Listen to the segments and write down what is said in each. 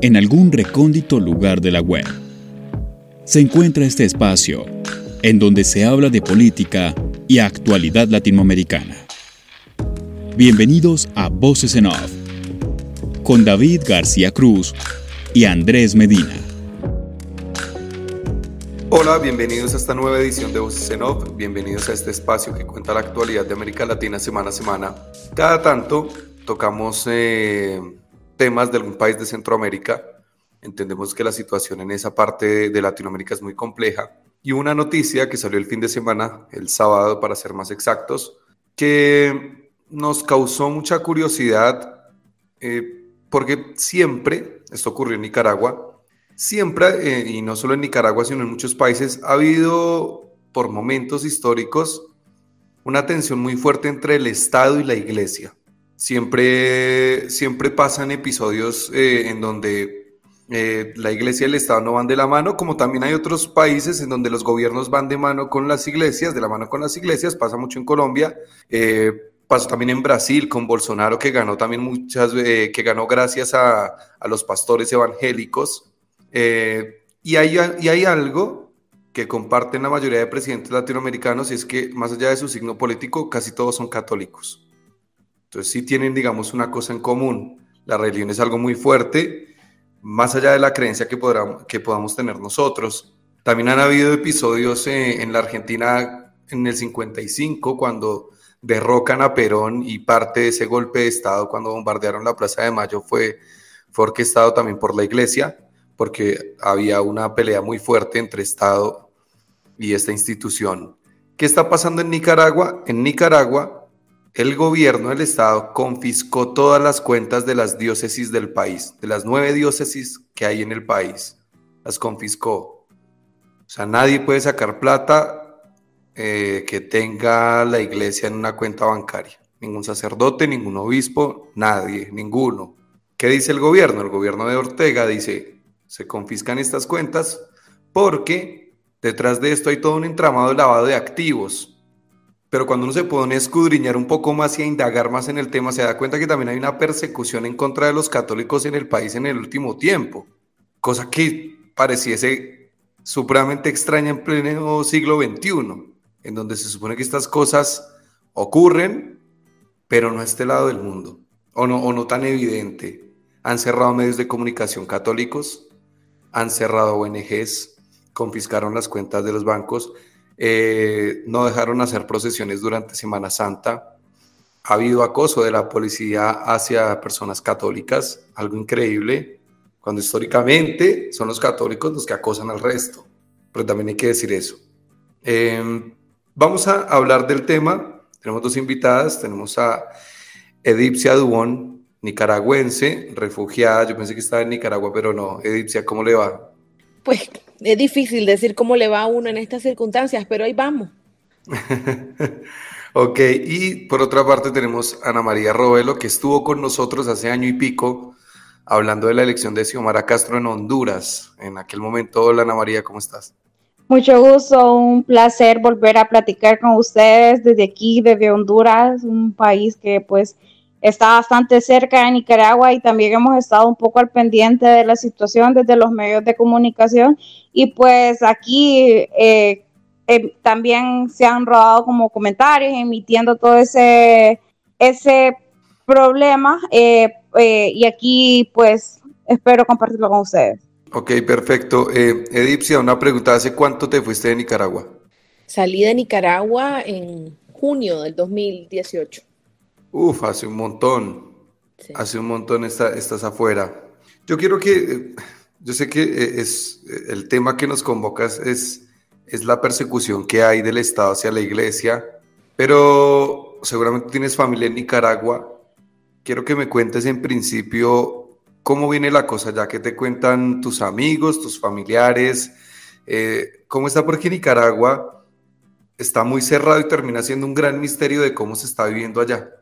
en algún recóndito lugar de la web, se encuentra este espacio en donde se habla de política y actualidad latinoamericana. Bienvenidos a Voces en Off, con David García Cruz y Andrés Medina. Hola, bienvenidos a esta nueva edición de Voces en Off, bienvenidos a este espacio que cuenta la actualidad de América Latina semana a semana. Cada tanto tocamos eh, temas de algún país de Centroamérica. Entendemos que la situación en esa parte de Latinoamérica es muy compleja. Y una noticia que salió el fin de semana, el sábado para ser más exactos, que nos causó mucha curiosidad eh, porque siempre, esto ocurrió en Nicaragua, siempre, eh, y no solo en Nicaragua, sino en muchos países, ha habido por momentos históricos una tensión muy fuerte entre el Estado y la Iglesia. Siempre, siempre pasan episodios eh, en donde eh, la iglesia y el Estado no van de la mano, como también hay otros países en donde los gobiernos van de mano con las iglesias, de la mano con las iglesias, pasa mucho en Colombia, eh, pasa también en Brasil con Bolsonaro, que ganó también muchas, que ganó gracias a, a, los pastores evangélicos. y, hay, y hay algo que comparten la mayoría de presidentes latinoamericanos y es que más allá de su signo político, casi todos son católicos. Entonces sí tienen, digamos, una cosa en común. La religión es algo muy fuerte, más allá de la creencia que, que podamos tener nosotros. También han habido episodios eh, en la Argentina en el 55, cuando derrocan a Perón y parte de ese golpe de Estado cuando bombardearon la Plaza de Mayo fue, fue orquestado también por la Iglesia, porque había una pelea muy fuerte entre Estado y esta institución. ¿Qué está pasando en Nicaragua? En Nicaragua el gobierno del estado confiscó todas las cuentas de las diócesis del país, de las nueve diócesis que hay en el país, las confiscó. O sea, nadie puede sacar plata eh, que tenga la iglesia en una cuenta bancaria. Ningún sacerdote, ningún obispo, nadie, ninguno. ¿Qué dice el gobierno? El gobierno de Ortega dice, se confiscan estas cuentas porque detrás de esto hay todo un entramado de lavado de activos pero cuando uno se pone a escudriñar un poco más y a indagar más en el tema, se da cuenta que también hay una persecución en contra de los católicos en el país en el último tiempo, cosa que pareciese supremamente extraña en pleno siglo XXI, en donde se supone que estas cosas ocurren, pero no a este lado del mundo, o no, o no tan evidente. Han cerrado medios de comunicación católicos, han cerrado ONGs, confiscaron las cuentas de los bancos eh, no dejaron hacer procesiones durante Semana Santa. Ha habido acoso de la policía hacia personas católicas, algo increíble, cuando históricamente son los católicos los que acosan al resto. Pero también hay que decir eso. Em, vamos a hablar del tema. Tenemos dos invitadas. Tenemos a Edipcia Dubón, nicaragüense, refugiada. Yo pensé que estaba en Nicaragua, pero no. Edipcia, ¿cómo le va? Pues es difícil decir cómo le va a uno en estas circunstancias, pero ahí vamos. ok, y por otra parte tenemos a Ana María Robelo, que estuvo con nosotros hace año y pico hablando de la elección de Xiomara Castro en Honduras. En aquel momento, hola Ana María, ¿cómo estás? Mucho gusto, un placer volver a platicar con ustedes desde aquí, desde Honduras, un país que pues está bastante cerca de Nicaragua y también hemos estado un poco al pendiente de la situación desde los medios de comunicación y pues aquí eh, eh, también se han rodado como comentarios emitiendo todo ese, ese problema eh, y aquí pues espero compartirlo con ustedes. Ok, perfecto. Edipcia, una pregunta, ¿hace cuánto te fuiste de Nicaragua? Salí de Nicaragua en junio del 2018. Uf, hace un montón. Hace un montón estás afuera. Yo quiero que, yo sé que eh, es el tema que nos convocas es, es la persecución que hay del Estado hacia la iglesia, pero seguramente tienes familia en Nicaragua. Quiero que me cuentes en principio cómo viene la cosa, ya que te cuentan tus amigos, tus familiares, eh, cómo está, porque Nicaragua está muy cerrado y termina siendo un gran misterio de cómo se está viviendo allá.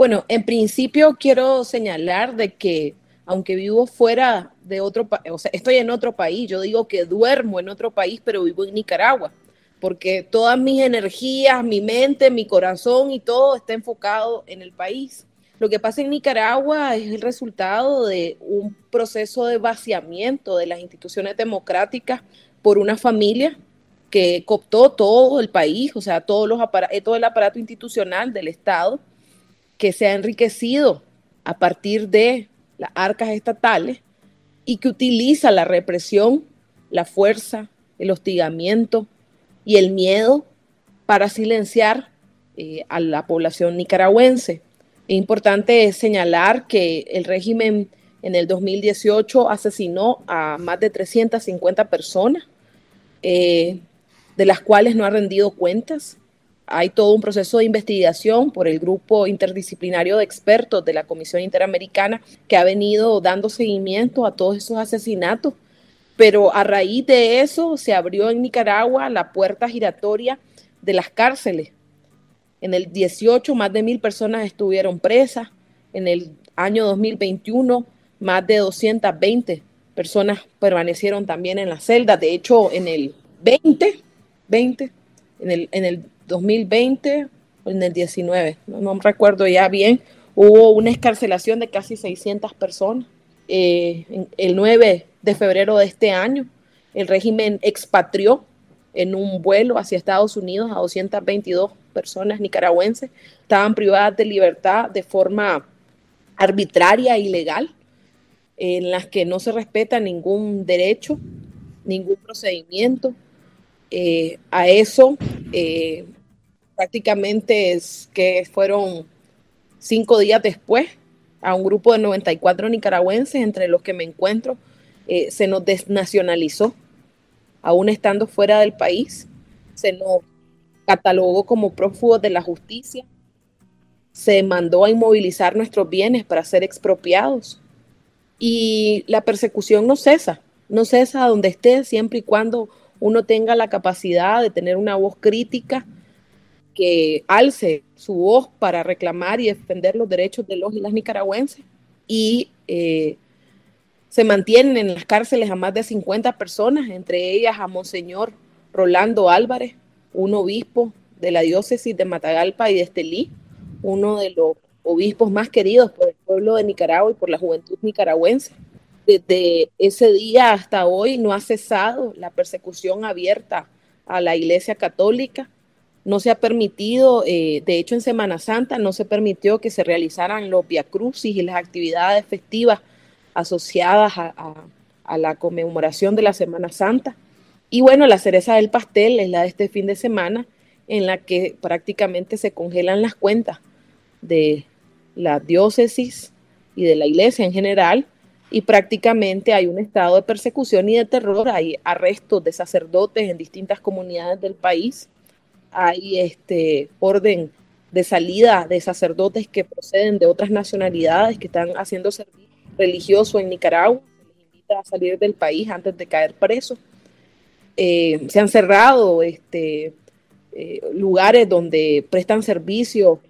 Bueno, en principio quiero señalar de que aunque vivo fuera de otro país, o sea, estoy en otro país, yo digo que duermo en otro país, pero vivo en Nicaragua, porque todas mis energías, mi mente, mi corazón y todo está enfocado en el país. Lo que pasa en Nicaragua es el resultado de un proceso de vaciamiento de las instituciones democráticas por una familia que cooptó todo el país, o sea, todos los eh, todo el aparato institucional del Estado, que se ha enriquecido a partir de las arcas estatales y que utiliza la represión, la fuerza, el hostigamiento y el miedo para silenciar eh, a la población nicaragüense. Es importante señalar que el régimen en el 2018 asesinó a más de 350 personas, eh, de las cuales no ha rendido cuentas. Hay todo un proceso de investigación por el grupo interdisciplinario de expertos de la Comisión Interamericana que ha venido dando seguimiento a todos esos asesinatos. Pero a raíz de eso se abrió en Nicaragua la puerta giratoria de las cárceles en el 18, más de mil personas estuvieron presas. En el año 2021, más de 220 personas permanecieron también en las celdas. De hecho, en el 20, 20, en el, en el 2020 o en el 19, no, me recuerdo ya bien, hubo una escarcelación de casi 600 personas. Eh, el 9 de febrero de este año, el régimen expatrió en un vuelo hacia Estados Unidos a 222 personas nicaragüenses estaban privadas de libertad de forma arbitraria ilegal, en las que no se respeta ningún derecho, ningún procedimiento. Eh, a eso eh, prácticamente es que fueron cinco días después, a un grupo de 94 nicaragüenses, entre los que me encuentro, eh, se nos desnacionalizó, aún estando fuera del país, se nos catalogó como prófugos de la justicia, se mandó a inmovilizar nuestros bienes para ser expropiados. Y la persecución no cesa, no cesa donde esté, siempre y cuando uno tenga la capacidad de tener una voz crítica que alce su voz para reclamar y defender los derechos de los y las nicaragüenses. Y eh, se mantienen en las cárceles a más de 50 personas, entre ellas a Monseñor Rolando Álvarez, un obispo de la diócesis de Matagalpa y de Estelí, uno de los obispos más queridos por el pueblo de Nicaragua y por la juventud nicaragüense. Desde ese día hasta hoy no ha cesado la persecución abierta a la Iglesia Católica. No se ha permitido, eh, de hecho en Semana Santa no se permitió que se realizaran los Crucis y las actividades festivas asociadas a la conmemoración de la Semana Santa. Y bueno, la cereza del pastel es la de este fin de semana, en la que prácticamente se congelan las cuentas de la diócesis y de la iglesia en general, y prácticamente hay un estado de persecución y de terror, hay arrestos de sacerdotes en distintas comunidades del país, hay este orden de salida de sacerdotes que proceden de otras nacionalidades que están haciendo servicio religioso en Nicaragua, se les invita a salir del país antes de caer presos. Eh, se han cerrado este, eh, lugares donde prestan servicio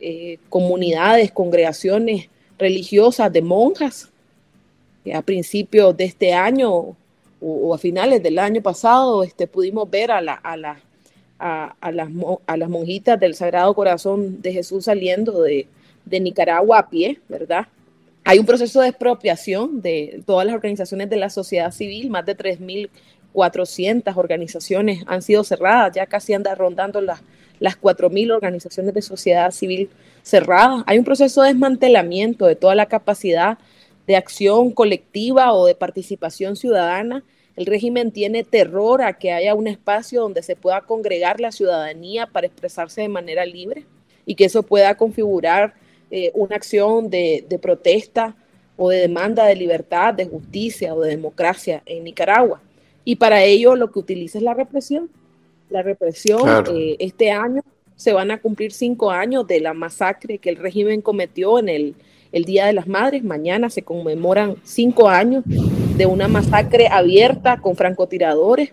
eh, comunidades, congregaciones religiosas de monjas. a principios de este año o, a finales del año pasado este, pudimos ver a, la, a, la, a, las, a monjitas del Sagrado Corazón de Jesús saliendo de, Nicaragua a pie, ¿verdad? Hay un proceso de expropiación de todas las organizaciones de la sociedad civil, más de 3.000 400 organizaciones han sido cerradas, ya casi anda rondando las, las 4.000 organizaciones de sociedad civil cerradas. Hay un proceso de desmantelamiento de toda la capacidad de acción colectiva o de participación ciudadana. El régimen tiene terror a que haya un espacio donde se pueda congregar la ciudadanía para expresarse de manera libre y que eso pueda configurar eh, una acción de, de protesta o de demanda de libertad, de justicia o de democracia en Nicaragua. Y para ello lo que utiliza es la represión. La represión, eh, este año se van a cumplir cinco años de la masacre que el régimen cometió en el, el Día de las Madres. Mañana se conmemoran cinco años de una masacre abierta con francotiradores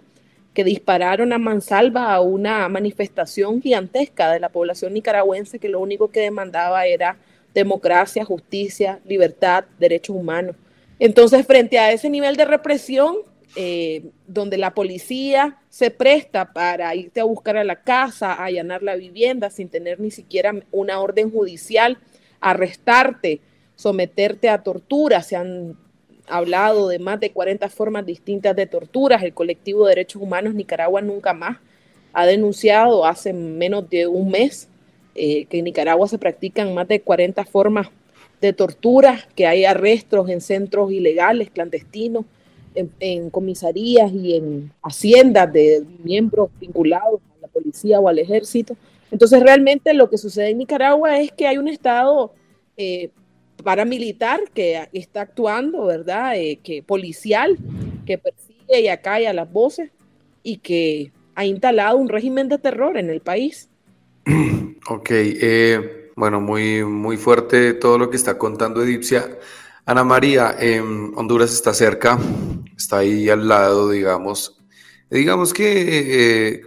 que dispararon a mansalva a una manifestación gigantesca de la población nicaragüense que lo único que demandaba era democracia, justicia, libertad, derechos humanos. Entonces, frente a ese nivel de represión, eh, donde la policía se presta para irte a buscar a la casa, a allanar la vivienda sin tener ni siquiera una orden judicial, arrestarte, someterte a tortura. Se han hablado de más de 40 formas distintas de torturas. El colectivo de derechos humanos Nicaragua nunca más ha denunciado hace menos de un mes eh, que en Nicaragua se practican más de 40 formas de tortura, que hay arrestos en centros ilegales, clandestinos, en, comisarías y en haciendas de miembros vinculados a la policía o al ejército. Entonces realmente lo que sucede en Nicaragua es que hay un Estado eh, paramilitar que está actuando, ¿verdad? Eh, que policial, que persigue y acalla las voces y que ha instalado un régimen de terror en el país. Ok, eh, bueno, muy, muy fuerte todo lo que está contando Edipcia. Ana María, em, Honduras está cerca, está ahí al lado, digamos. Digamos que eh,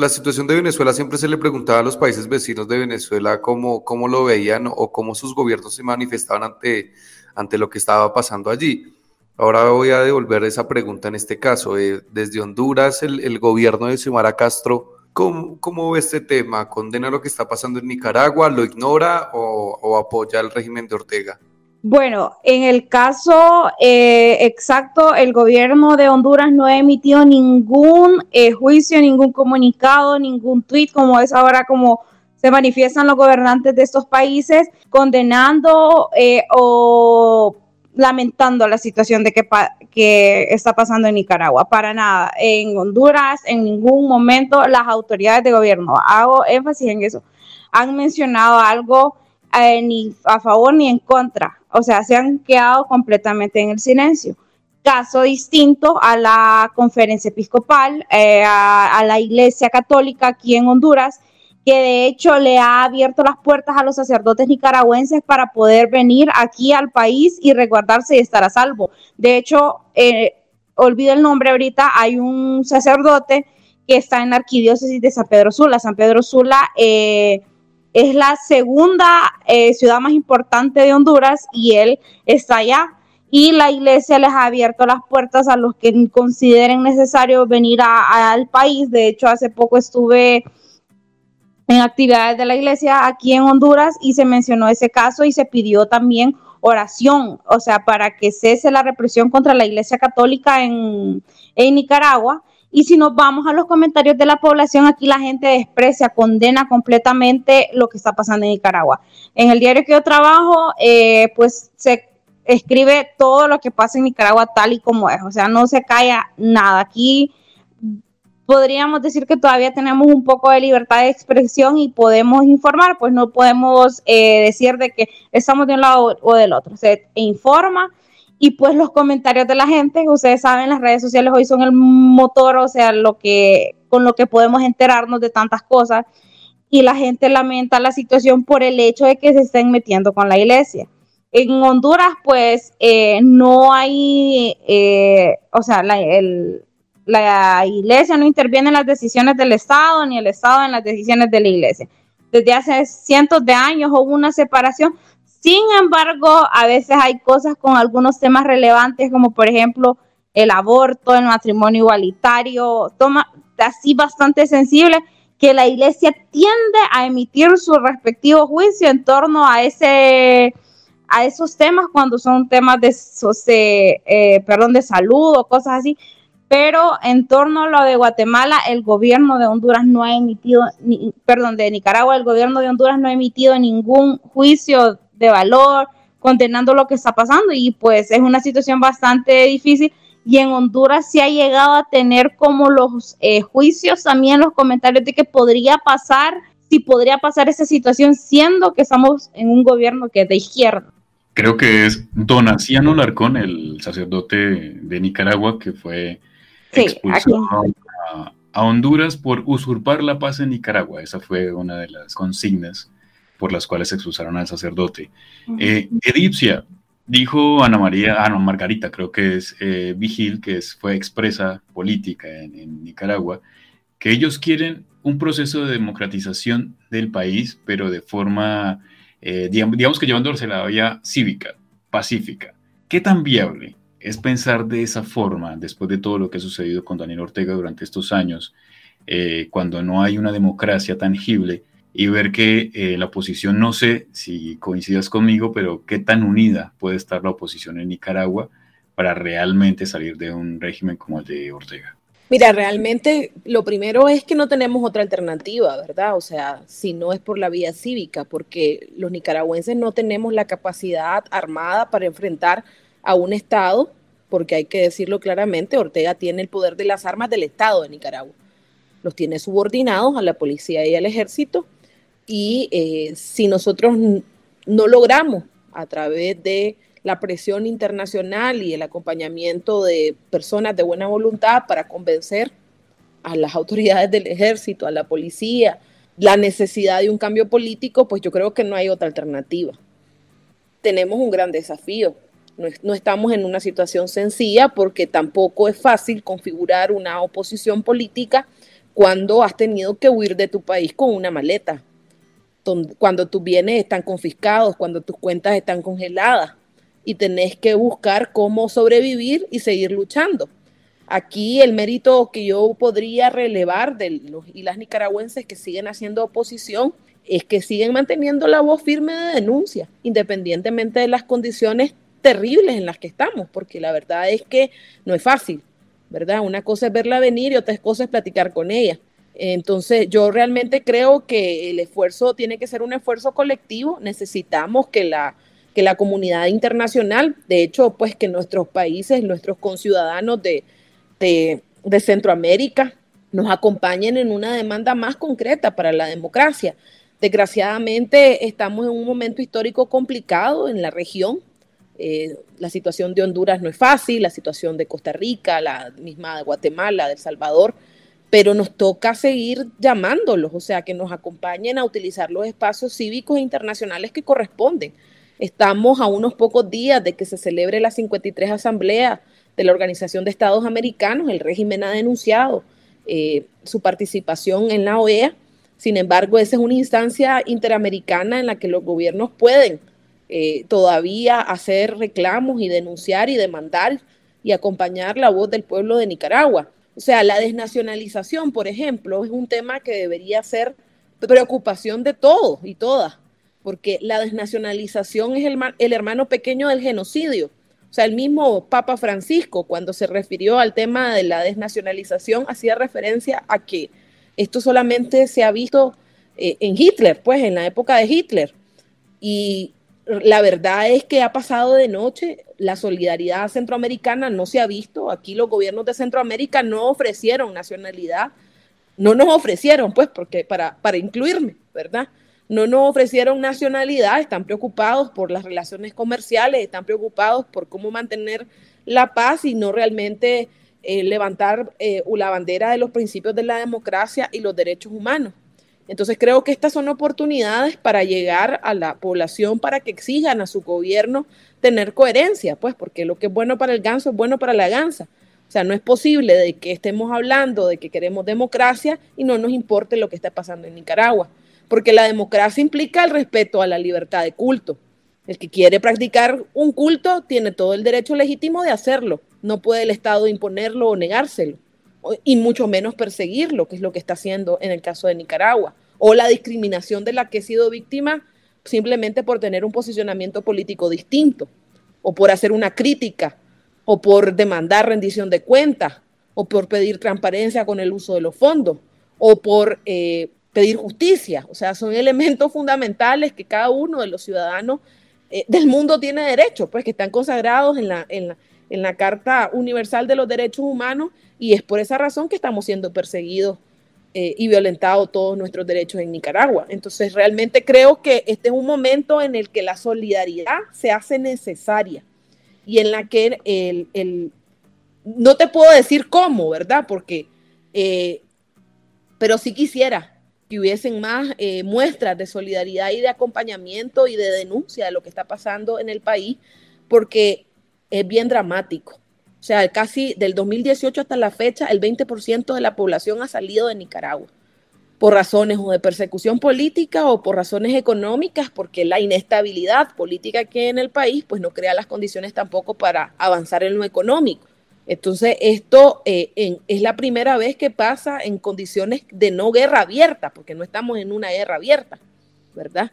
la situación de Venezuela siempre se le preguntaba a los países vecinos de Venezuela cómo, cómo lo veían o cómo sus gobiernos se manifestaban ante, ante lo que estaba pasando allí. Ahora voy a devolver esa pregunta en este caso. Eh, desde Honduras, el, gobierno de Xiomara Castro, ¿cómo, ¿cómo, ve este tema? ¿Condena lo que está pasando en Nicaragua? ¿Lo ignora o, o apoya el régimen de Ortega? Bueno, en el caso eh, exacto, el gobierno de Honduras no ha emitido ningún eh, juicio, ningún comunicado, ningún tuit, como es ahora como se manifiestan los gobernantes de estos países, condenando eh, o lamentando la situación de que, que está pasando en Nicaragua. Para nada. En Honduras, en ningún momento las autoridades de gobierno, hago énfasis en eso, han mencionado algo ni a favor ni en contra o sea, se han quedado completamente en el silencio. Caso distinto a la conferencia episcopal, eh, a, la Iglesia Católica aquí en Honduras, que de hecho le ha abierto las puertas a los sacerdotes nicaragüenses para poder venir aquí al país y resguardarse y estar a salvo. De hecho, eh, olvido el nombre ahorita, hay un sacerdote que está en la arquidiócesis de San Pedro Sula. San Pedro Sula eh, es la segunda eh, ciudad más importante de Honduras y él está allá. Y la iglesia les ha abierto las puertas a los que consideren necesario venir al país. De hecho, hace poco estuve en actividades de la iglesia aquí en Honduras y se mencionó ese caso y se pidió también oración, o sea, para que cese la represión contra la iglesia católica en, en Nicaragua y si nos vamos a los comentarios de la población, aquí la gente desprecia, condena completamente lo que está pasando en Nicaragua. En el diario que yo trabajo, eh, pues se escribe todo lo que pasa en Nicaragua tal y como es, o sea, no se calla nada. Aquí podríamos decir que todavía tenemos un poco de libertad de expresión y podemos informar, pues no podemos eh, decir de que estamos de un lado o del otro. Se informa y pues los comentarios de la gente, ustedes saben, las redes sociales hoy son el motor, o sea, lo que con lo que podemos enterarnos de tantas cosas y la gente lamenta la situación por el hecho de que se estén metiendo con la iglesia. En Honduras, pues, eh, no hay, eh, o sea, la, la iglesia no interviene en las decisiones del Estado, ni el Estado en las decisiones de la iglesia. Desde hace cientos de años hubo una separación, sin embargo, a veces hay cosas con algunos temas relevantes, como por ejemplo el aborto, el matrimonio igualitario, toma así bastante sensible, que la iglesia tiende a emitir su respectivo juicio en torno a ese a esos temas cuando son temas de, eh, perdón, de salud o cosas así. Pero en torno a lo de Guatemala, el gobierno de Honduras no ha emitido, perdón, de Nicaragua, el gobierno de Honduras no ha emitido ningún juicio de valor, condenando lo que está pasando y pues es una situación bastante difícil y en Honduras se ha llegado a tener como los eh, juicios también los comentarios de que podría pasar, si podría pasar esa situación siendo que estamos en un gobierno que es de izquierda. Creo que es Donaciano Larcón, el sacerdote de Nicaragua que fue expulsado a, a Honduras por usurpar la paz en Nicaragua. Esa fue una de las consignas por las cuales expulsaron al sacerdote. Eh, Edipcia, dijo Ana María, ah, no, Margarita, creo que es eh, Vigil, que es, fue expresa política en, Nicaragua, que ellos quieren un proceso de democratización del país, pero de forma, eh, digamos, digamos, que llevándose la vía cívica, pacífica. ¿Qué tan viable es pensar de esa forma después de todo lo que ha sucedido con Daniel Ortega durante estos años, cuando no hay una democracia tangible? Y ver que eh, la oposición, no sé si coincidas conmigo, pero qué tan unida puede estar la oposición en Nicaragua para realmente salir de un régimen como el de Ortega. Mira, realmente lo primero es que no tenemos otra alternativa, ¿verdad? O sea, si no es por la vía cívica, porque los nicaragüenses no tenemos la capacidad armada para enfrentar a un Estado, porque hay que decirlo claramente, Ortega tiene el poder de las armas del Estado de Nicaragua. Los tiene subordinados a la policía y al ejército, y eh, si nosotros no logramos a través de la presión internacional y el acompañamiento de personas de buena voluntad para convencer a las autoridades del ejército, a la policía, la necesidad de un cambio político, pues yo creo que no hay otra alternativa. Tenemos un gran desafío. No, estamos en una situación sencilla porque tampoco es fácil configurar una oposición política cuando has tenido que huir de tu país con una maleta, cuando tus bienes están confiscados, cuando tus cuentas están congeladas y tenés que buscar cómo sobrevivir y seguir luchando. Aquí el mérito que yo podría relevar de los y las nicaragüenses que siguen haciendo oposición es que siguen manteniendo la voz firme de denuncia, independientemente de las condiciones terribles en las que estamos, porque la verdad es que no es fácil, ¿verdad? Una cosa es verla venir y otra cosa es platicar con ella. Entonces, yo realmente creo que el esfuerzo tiene que ser un esfuerzo colectivo. Necesitamos que la, que la comunidad internacional, de hecho, pues que nuestros países, nuestros conciudadanos de, de, Centroamérica nos acompañen en una demanda más concreta para la democracia. Desgraciadamente estamos en un momento histórico complicado en la región. Eh, la situación de Honduras no es fácil, la situación de Costa Rica, la misma de Guatemala, de El Salvador, pero nos toca seguir llamándolos, o sea, que nos acompañen a utilizar los espacios cívicos e internacionales que corresponden. Estamos a unos pocos días de que se celebre la 53 Asamblea de la Organización de Estados Americanos. El régimen ha denunciado eh, su participación en la OEA. Sin embargo, esa es una instancia interamericana en la que los gobiernos pueden eh, todavía hacer reclamos y denunciar y demandar y acompañar la voz del pueblo de Nicaragua. O sea, la desnacionalización, por ejemplo, es un tema que debería ser preocupación de todos y todas porque la desnacionalización es el, hermano pequeño del genocidio. O sea, el mismo Papa Francisco, cuando se refirió al tema de la desnacionalización, hacía referencia a que esto solamente se ha visto eh, en Hitler, pues en la época de Hitler. Y la verdad es que ha pasado de noche, la solidaridad centroamericana no se ha visto. Aquí los gobiernos de Centroamérica no ofrecieron nacionalidad, no nos ofrecieron, pues, porque para, para incluirme, ¿verdad? no nos ofrecieron nacionalidad, están preocupados por las relaciones comerciales, están preocupados por cómo mantener la paz y no realmente eh, levantar eh, la bandera de los principios de la democracia y los derechos humanos. Entonces creo que estas son oportunidades para llegar a la población para que exijan a su gobierno tener coherencia, pues porque lo que es bueno para el ganso es bueno para la gansa. O sea, no es posible de que estemos hablando de que queremos democracia y no nos importe lo que está pasando en Nicaragua porque la democracia implica el respeto a la libertad de culto. El que quiere practicar un culto tiene todo el derecho legítimo de hacerlo. No puede el Estado imponerlo o negárselo, y mucho menos perseguirlo, que es lo que está haciendo en el caso de Nicaragua, o la discriminación de la que he sido víctima simplemente por tener un posicionamiento político distinto, o por hacer una crítica, o por demandar rendición de cuentas, o por pedir transparencia con el uso de los fondos, o por eh, pedir justicia. O sea, son elementos fundamentales que cada uno de los ciudadanos eh, del mundo tiene derecho, pues que están consagrados en la, en, la, Carta Universal de los Derechos Humanos y es por esa razón que estamos siendo perseguidos eh, y violentados todos nuestros derechos en Nicaragua. Entonces, realmente creo que este es un momento en el que la solidaridad se hace necesaria y en la que el, no te puedo decir cómo, ¿verdad? Porque, eh, pero sí quisiera que hubiesen más eh, muestras de solidaridad y de acompañamiento y de denuncia de lo que está pasando en el país, porque es bien dramático. O sea, casi del 2018 hasta la fecha, el 20% de la población ha salido de Nicaragua por razones o de persecución política o por razones económicas, porque la inestabilidad política que hay en el país pues no crea las condiciones tampoco para avanzar en lo económico. Entonces, esto eh, es la primera vez que pasa en condiciones de no guerra abierta, porque no estamos en una guerra abierta, ¿verdad?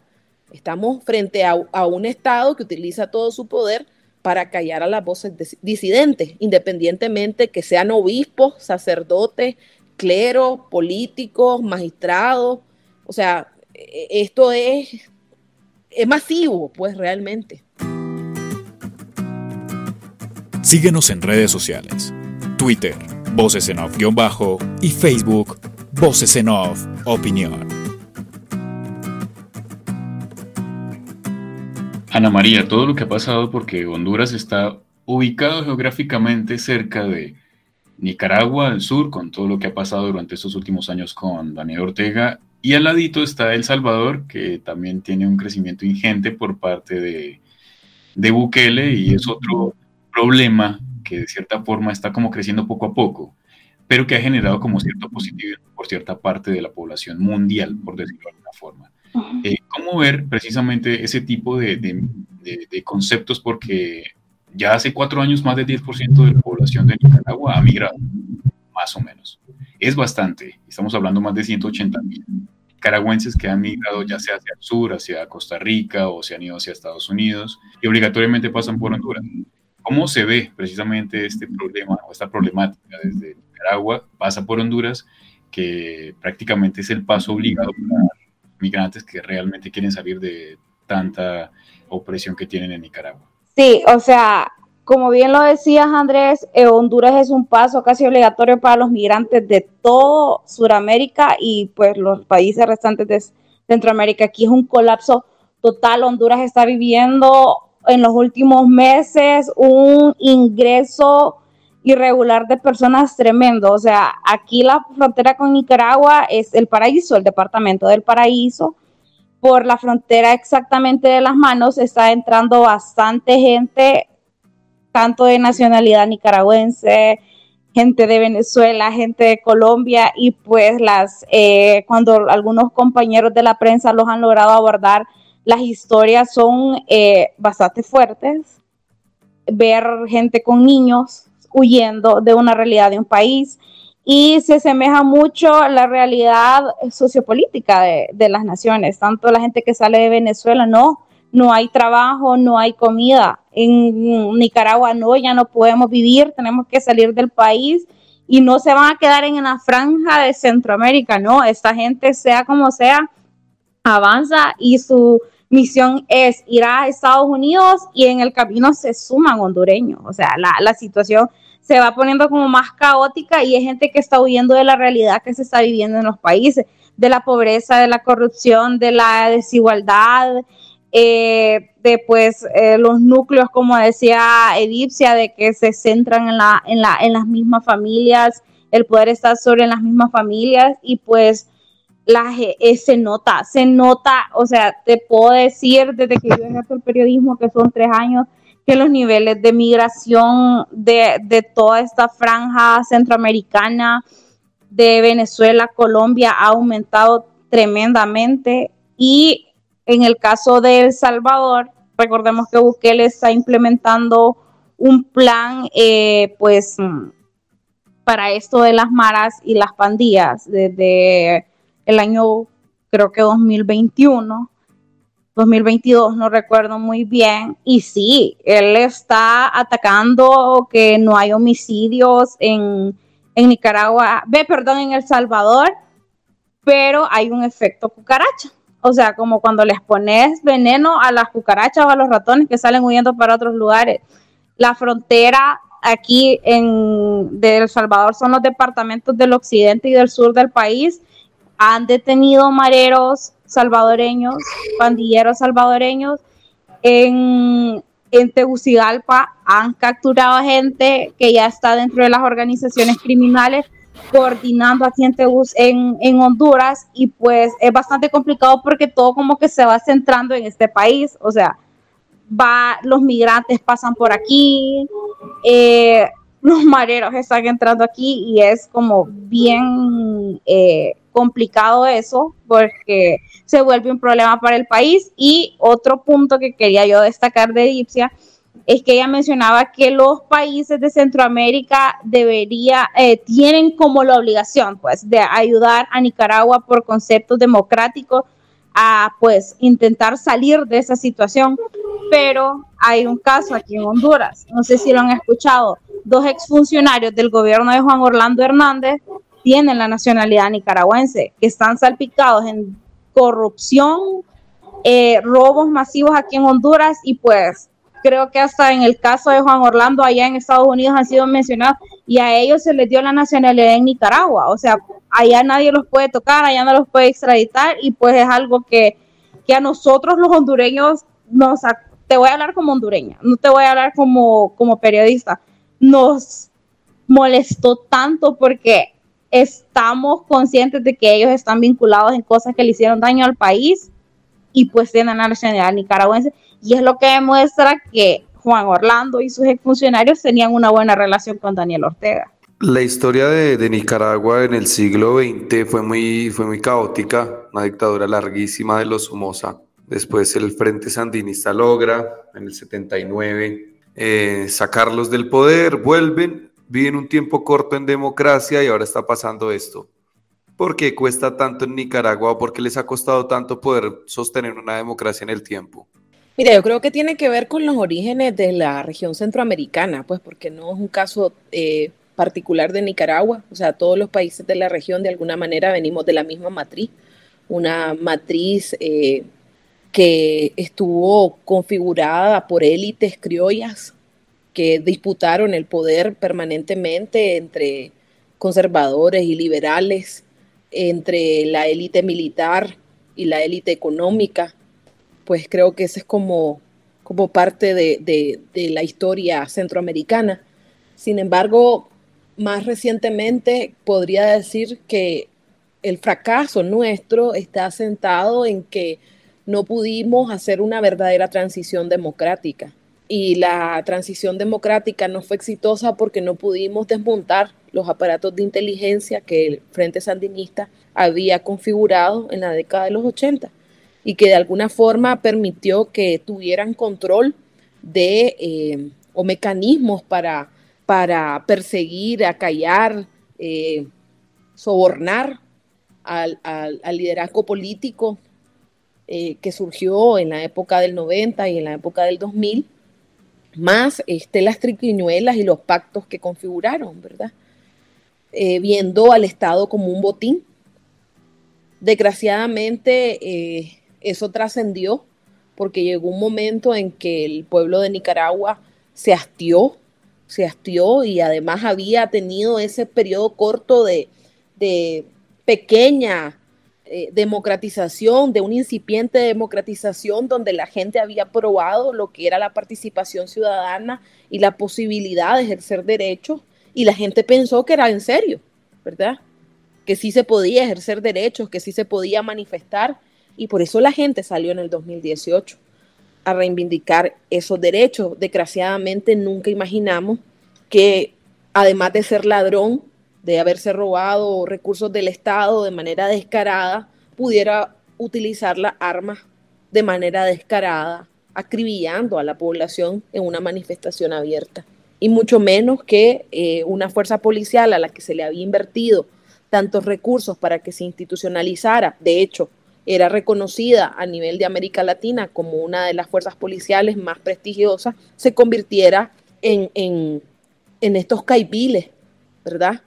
Estamos frente a, un Estado que utiliza todo su poder para callar a las voces disidentes, independientemente que sean obispos, sacerdotes, clero, políticos, magistrados. O sea, e, esto es, es masivo, pues realmente. Síguenos en redes sociales. Twitter, Voces en Off-Bajo y Facebook, Voces en Off Opinión. Ana María, todo lo que ha pasado porque Honduras está ubicado geográficamente cerca de Nicaragua al sur, con todo lo que ha pasado durante estos últimos años con Daniel Ortega, y al ladito está El Salvador, que también tiene un crecimiento ingente por parte de, de Bukele, y es otro problema que de cierta forma está como creciendo poco a poco, pero que ha generado como cierto positivo por cierta parte de la población mundial, por decirlo de alguna forma. Eh, ¿Cómo ver precisamente ese tipo de, de, conceptos? Porque ya hace cuatro años más del 10% de la población de Nicaragua ha migrado, más o menos. Es bastante, estamos hablando más de 180 mil nicaragüenses que han migrado ya sea hacia el sur, hacia Costa Rica o se han ido hacia Estados Unidos y obligatoriamente pasan por Honduras. ¿Cómo se ve precisamente este problema o esta problemática desde Nicaragua, pasa por Honduras, que prácticamente es el paso obligado para migrantes que realmente quieren salir de tanta opresión que tienen en Nicaragua. Sí, o sea, como bien lo decías Andrés, eh, Honduras es un paso casi obligatorio para los migrantes de todo Sudamérica y pues los países restantes de Centroamérica. Aquí es un colapso total. Honduras está viviendo en los últimos meses un ingreso irregular de personas tremendo. O sea, aquí la frontera con Nicaragua es el paraíso, el departamento del paraíso. Por la frontera exactamente de las manos está entrando bastante gente, tanto de nacionalidad nicaragüense, gente de Venezuela, gente de Colombia y pues las eh, cuando algunos compañeros de la prensa los han logrado abordar, las historias son eh, bastante fuertes. Ver gente con niños huyendo de una realidad de un país. Y se asemeja mucho la realidad sociopolítica de, las naciones, tanto la gente que sale de Venezuela, no, no hay trabajo, no hay comida. En Nicaragua no, ya no podemos vivir, tenemos que salir del país y no se van a quedar en la franja de Centroamérica, no, esta gente sea como sea, avanza y su misión es ir a Estados Unidos y en el camino se suman hondureños, o sea, la, la situación se va poniendo como más caótica y hay gente que está huyendo de la realidad que se está viviendo en los países, de la pobreza, de la corrupción, de la desigualdad, eh, de pues eh, los núcleos, como decía Edipcia, de que se centran en, la, en, la, en las mismas familias, el poder está sobre las mismas familias y pues la, eh, se nota, se nota, o sea, te puedo decir desde que yo ejerzo el periodismo, que son tres años, que los niveles de migración de, toda esta franja centroamericana, de Venezuela, Colombia, ha aumentado tremendamente. Y en el caso de El Salvador, recordemos que Bukele está implementando un plan, eh, pues, para esto de las maras y las pandillas desde el año, creo que 2021 2022, no recuerdo muy bien. Y sí, él está atacando que no hay homicidios en, Nicaragua, ve, perdón, en El Salvador, pero hay un efecto cucaracha. O sea, como cuando les pones veneno a las cucarachas o a los ratones que salen huyendo para otros lugares. La frontera aquí en de El Salvador son los departamentos del occidente y del sur del país. Han detenido mareros salvadoreños, pandilleros salvadoreños. En, en Tegucigalpa han capturado gente que ya está dentro de las organizaciones criminales coordinando aquí en, en, en, Honduras. Y pues es bastante complicado porque todo como que se va centrando en este país, o sea, va, los migrantes pasan por aquí, eh, los mareros están entrando aquí y es como bien eh, complicado eso porque se vuelve un problema para el país. Y otro punto que quería yo destacar de Egipcia es que ella mencionaba que los países de Centroamérica debería, eh, tienen como la obligación, pues, de ayudar a Nicaragua por conceptos democráticos a, pues, intentar salir de esa situación. Pero hay un caso aquí en Honduras, no sé si lo han escuchado, dos exfuncionarios del gobierno de Juan Orlando Hernández tienen la nacionalidad nicaragüense, que están salpicados en corrupción, eh, robos masivos aquí en Honduras y pues creo que hasta en el caso de Juan Orlando allá en Estados Unidos han sido mencionados y a ellos se les dio la nacionalidad en Nicaragua, o sea, allá nadie los puede tocar, allá no los puede extraditar y pues es algo que, que a nosotros los hondureños nos, te voy a hablar como hondureña, no te voy a hablar como, como periodista, nos molestó tanto porque estamos conscientes de que ellos están vinculados en cosas que le hicieron daño al país y pues tienen la nacionalidad nicaragüense y es lo que demuestra que Juan Orlando y sus exfuncionarios tenían una buena relación con Daniel Ortega. La historia de, Nicaragua en el siglo XX fue muy, fue muy caótica, una dictadura larguísima de los Somoza. Después el Frente Sandinista logra en el 79 eh, sacarlos del poder, vuelven, viven un tiempo corto en democracia y ahora está pasando esto. ¿Por qué cuesta tanto en Nicaragua? ¿Por qué les ha costado tanto poder sostener una democracia en el tiempo? Mira, yo creo que tiene que ver con los orígenes de la región centroamericana, pues porque no es un caso eh, particular de Nicaragua, o sea, todos los países de la región de alguna manera venimos de la misma matriz, una matriz eh, que estuvo configurada por élites criollas que disputaron el poder permanentemente entre conservadores y liberales, entre la élite militar y la élite económica, pues creo que ese es como, como parte de, la historia centroamericana. Sin embargo, más recientemente podría decir que el fracaso nuestro está sentado en que no pudimos hacer una verdadera transición democrática. Y la transición democrática no fue exitosa porque no pudimos desmontar los aparatos de inteligencia que el Frente Sandinista había configurado en la década de los 80 y que de alguna forma permitió que tuvieran control de eh, o mecanismos para, para perseguir, acallar, eh, sobornar al, liderazgo político eh, que surgió en la época del 90 y en la época del 2000, más este, las triquiñuelas y los pactos que configuraron, ¿verdad? viendo al Estado como un botín. Desgraciadamente, eso trascendió porque llegó un momento en que el pueblo de Nicaragua se hastió, se hastió y además había tenido ese periodo corto de, pequeña eh, democratización, de una incipiente democratización donde la gente había probado lo que era la participación ciudadana y la posibilidad de ejercer derechos y la gente pensó que era en serio, ¿verdad? Que sí se podía ejercer derechos, que sí se podía manifestar y por eso la gente salió en el 2018 a reivindicar esos derechos. Desgraciadamente nunca imaginamos que además de ser ladrón, de haberse robado recursos del Estado de manera descarada, pudiera utilizar las armas de manera descarada, acribillando a la población en una manifestación abierta. Y mucho menos que eh, una fuerza policial a la que se le había invertido tantos recursos para que se institucionalizara, de hecho, era reconocida a nivel de América Latina como una de las fuerzas policiales más prestigiosas, se convirtiera en, en, estos caipiles, ¿verdad?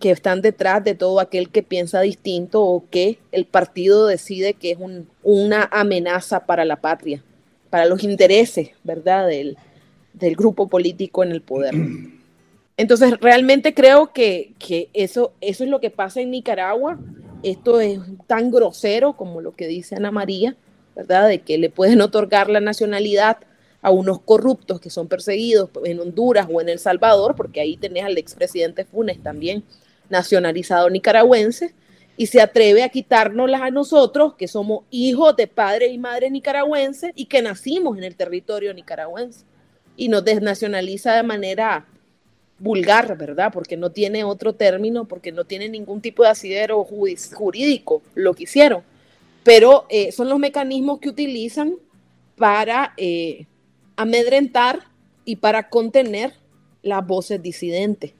Que están detrás de todo aquel que piensa distinto o que el partido decide que es una amenaza para la patria, para los intereses, ¿verdad? Del, del grupo político en el poder. Entonces, realmente creo que, que, eso, eso es lo que pasa en Nicaragua esto es tan grosero como lo que dice Ana María, ¿verdad? De que le pueden otorgar la nacionalidad a unos corruptos que son perseguidos en Honduras o en El Salvador, porque ahí tenés al expresidente Funes también nacionalizado nicaragüense, y se atreve a quitárnoslas a nosotros, que somos hijos de padre y madre nicaragüenses y que nacimos en el territorio nicaragüense, y nos desnacionaliza de manera vulgar, ¿verdad? Porque no tiene otro término, porque no tiene ningún tipo de asidero jurídico lo que hicieron. Pero eh, son los mecanismos que utilizan para eh, amedrentar y para contener las voces disidentes.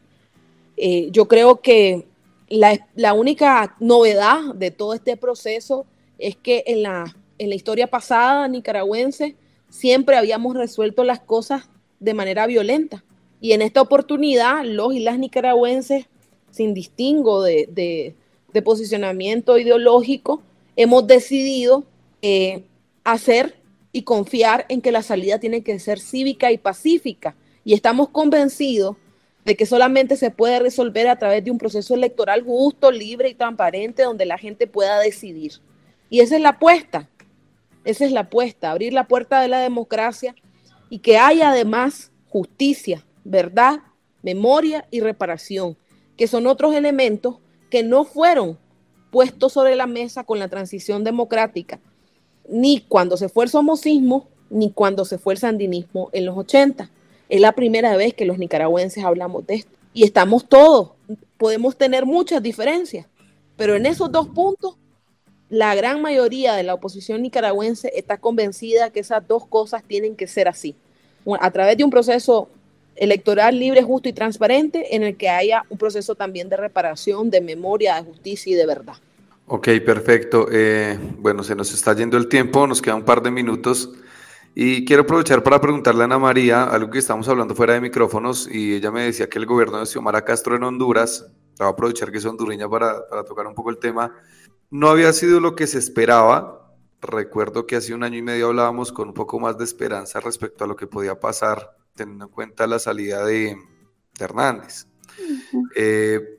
Eh, yo creo que la, única novedad de todo este proceso es que en la, en la historia pasada nicaragüense siempre habíamos resuelto las cosas de manera violenta. Y en esta oportunidad, los y las nicaragüenses, sin distingo de, posicionamiento ideológico, hemos decidido eh, hacer y confiar en que la salida tiene que ser cívica y pacífica. Y estamos convencidos de que solamente se puede resolver a través de un proceso electoral justo, libre y transparente donde la gente pueda decidir. Y esa es la apuesta, esa es la apuesta, abrir la puerta de la democracia y que haya además justicia, verdad, memoria y reparación, que son otros elementos que no fueron puestos sobre la mesa con la transición democrática, ni cuando se fue el somocismo, ni cuando se fue el sandinismo en los 80. Es la primera vez que los nicaragüenses hablamos de esto. Y estamos todos, podemos tener muchas diferencias, pero en esos dos puntos, la gran mayoría de la oposición nicaragüense está convencida que esas dos cosas tienen que ser así. A través de un proceso electoral libre, justo y transparente, en el que haya un proceso también de reparación, de memoria, de justicia y de verdad. Ok, perfecto. Eh, bueno, se nos está yendo el tiempo, nos queda un par de minutos. Y quiero aprovechar para preguntarle a Ana María algo que estamos hablando fuera de micrófonos y ella me decía que el gobierno de Xiomara Castro en Honduras, voy a aprovechar que es hondureña para, para tocar un poco el tema, no había sido lo que se esperaba. Recuerdo que hace un año y medio hablábamos con un poco más de esperanza respecto a lo que podía pasar, teniendo en cuenta la salida de, Hernández. Eh,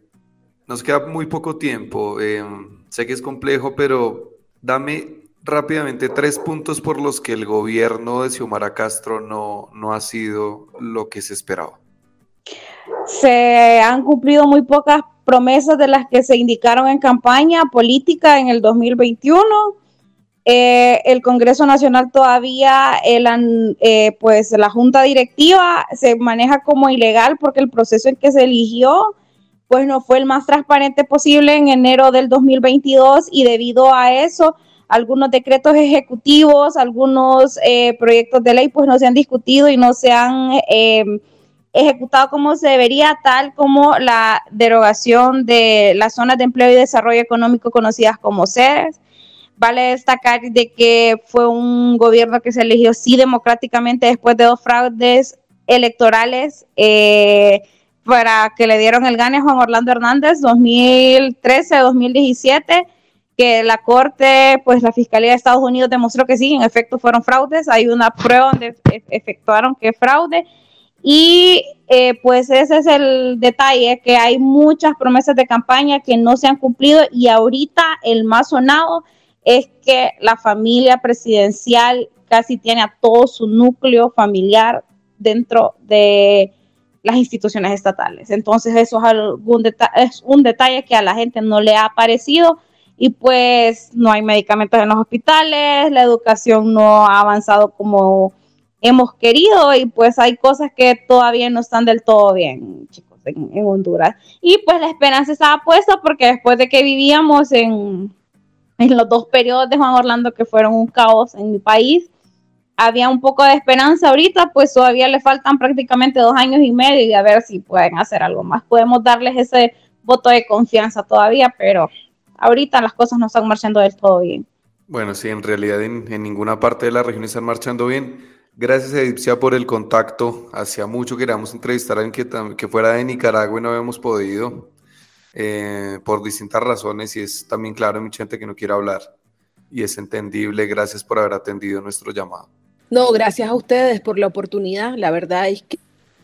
nos queda muy poco tiempo. Eh, sé que es complejo, pero dame rápidamente tres puntos por los que el gobierno de Xiomara Castro no, no ha sido lo que se esperaba. Se han cumplido muy pocas promesas de las que se indicaron en campaña política en el 2021. Eh, el Congreso Nacional todavía, el, eh, pues la Junta Directiva se maneja como ilegal porque el proceso en que se eligió pues no fue el más transparente posible en enero del 2022 y debido a eso algunos decretos ejecutivos, algunos eh, proyectos de ley pues no se han discutido y no se han eh, ejecutado como se debería, tal como la derogación de las zonas de empleo y desarrollo económico conocidas como CEDES. Vale destacar de que fue un gobierno que se eligió sí democráticamente después de dos fraudes electorales eh, para que le dieron el gane a Juan Orlando Hernández 2013-2017 que la Corte, pues la Fiscalía de Estados Unidos demostró que sí, en efecto fueron fraudes, hay una prueba donde e-, efectuaron que fraude. Y eh, pues ese es el detalle, que hay muchas promesas de campaña que no se han cumplido y ahorita el más sonado es que la familia presidencial casi tiene a todo su núcleo familiar dentro de las instituciones estatales. Entonces eso es, algún es un detalle que a la gente no le ha parecido y pues no hay medicamentos en los hospitales, la educación no ha avanzado como hemos querido y pues hay cosas que todavía no están del todo bien, chicos, en, Honduras. Y pues la esperanza estaba puesta porque después de que vivíamos en, en los dos periodos de Juan Orlando que fueron un caos en mi país, había un poco de esperanza ahorita, pues todavía le faltan prácticamente dos años y medio y a ver si pueden hacer algo más. Podemos darles ese voto de confianza todavía, pero ahorita las cosas no están marchando del todo bien. Bueno, sí, en realidad en, ninguna parte de la región están marchando bien. Gracias, Edipcia, por el contacto. Hacía mucho queríamos entrevistar a alguien que, que fuera de Nicaragua y no habíamos podido, eh, por distintas razones, y es también claro, mucha gente que no quiere hablar, y es entendible. Gracias por haber atendido nuestro llamado. No, gracias a ustedes por la oportunidad. La verdad es que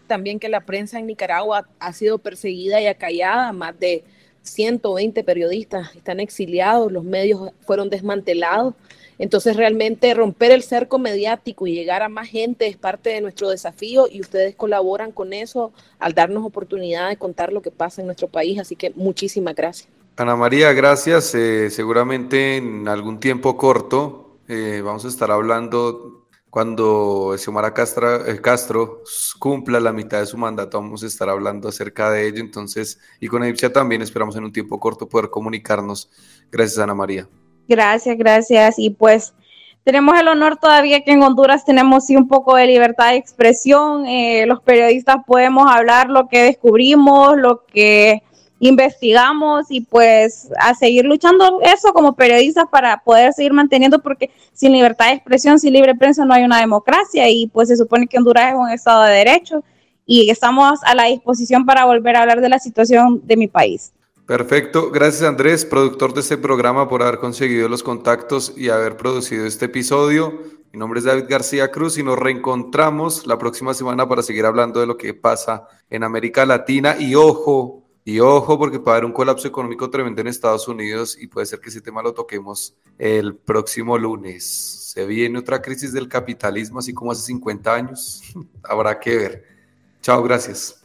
también que la prensa en Nicaragua ha sido perseguida y acallada, más de 120 periodistas están exiliados, los medios fueron desmantelados. Entonces realmente romper el cerco mediático y llegar a más gente es parte de nuestro desafío y ustedes colaboran con eso al darnos oportunidad de contar lo que pasa en nuestro país. Así que muchísimas gracias. Ana María, gracias. Eh, seguramente en algún tiempo corto eh, vamos a estar hablando cuando Xiomara Castro, eh, Castro, cumpla la mitad de su mandato, vamos a estar hablando acerca de ello. Entonces, y con Edipcia también esperamos en un tiempo corto poder comunicarnos. Gracias, Ana María. Gracias, gracias. Y pues tenemos el honor todavía que en Honduras tenemos sí un poco de libertad de expresión. Eh, los periodistas podemos hablar lo que descubrimos, lo que investigamos y pues a seguir luchando eso como periodistas para poder seguir manteniendo porque sin libertad de expresión, sin libre prensa no hay una democracia y pues se supone que Honduras es un estado de derecho y estamos a la disposición para volver a hablar de la situación de mi país. Perfecto, gracias Andrés, productor de este programa, por haber conseguido los contactos y haber producido este episodio. Mi nombre es David García Cruz y nos reencontramos la próxima semana para seguir hablando de lo que pasa en América Latina. Y ojo, y ojo, porque puede haber un colapso económico tremendo en Estados Unidos y puede ser que ese tema lo toquemos el próximo lunes. Se viene otra crisis del capitalismo, así como hace 50 años. Habrá que ver. Chao, gracias.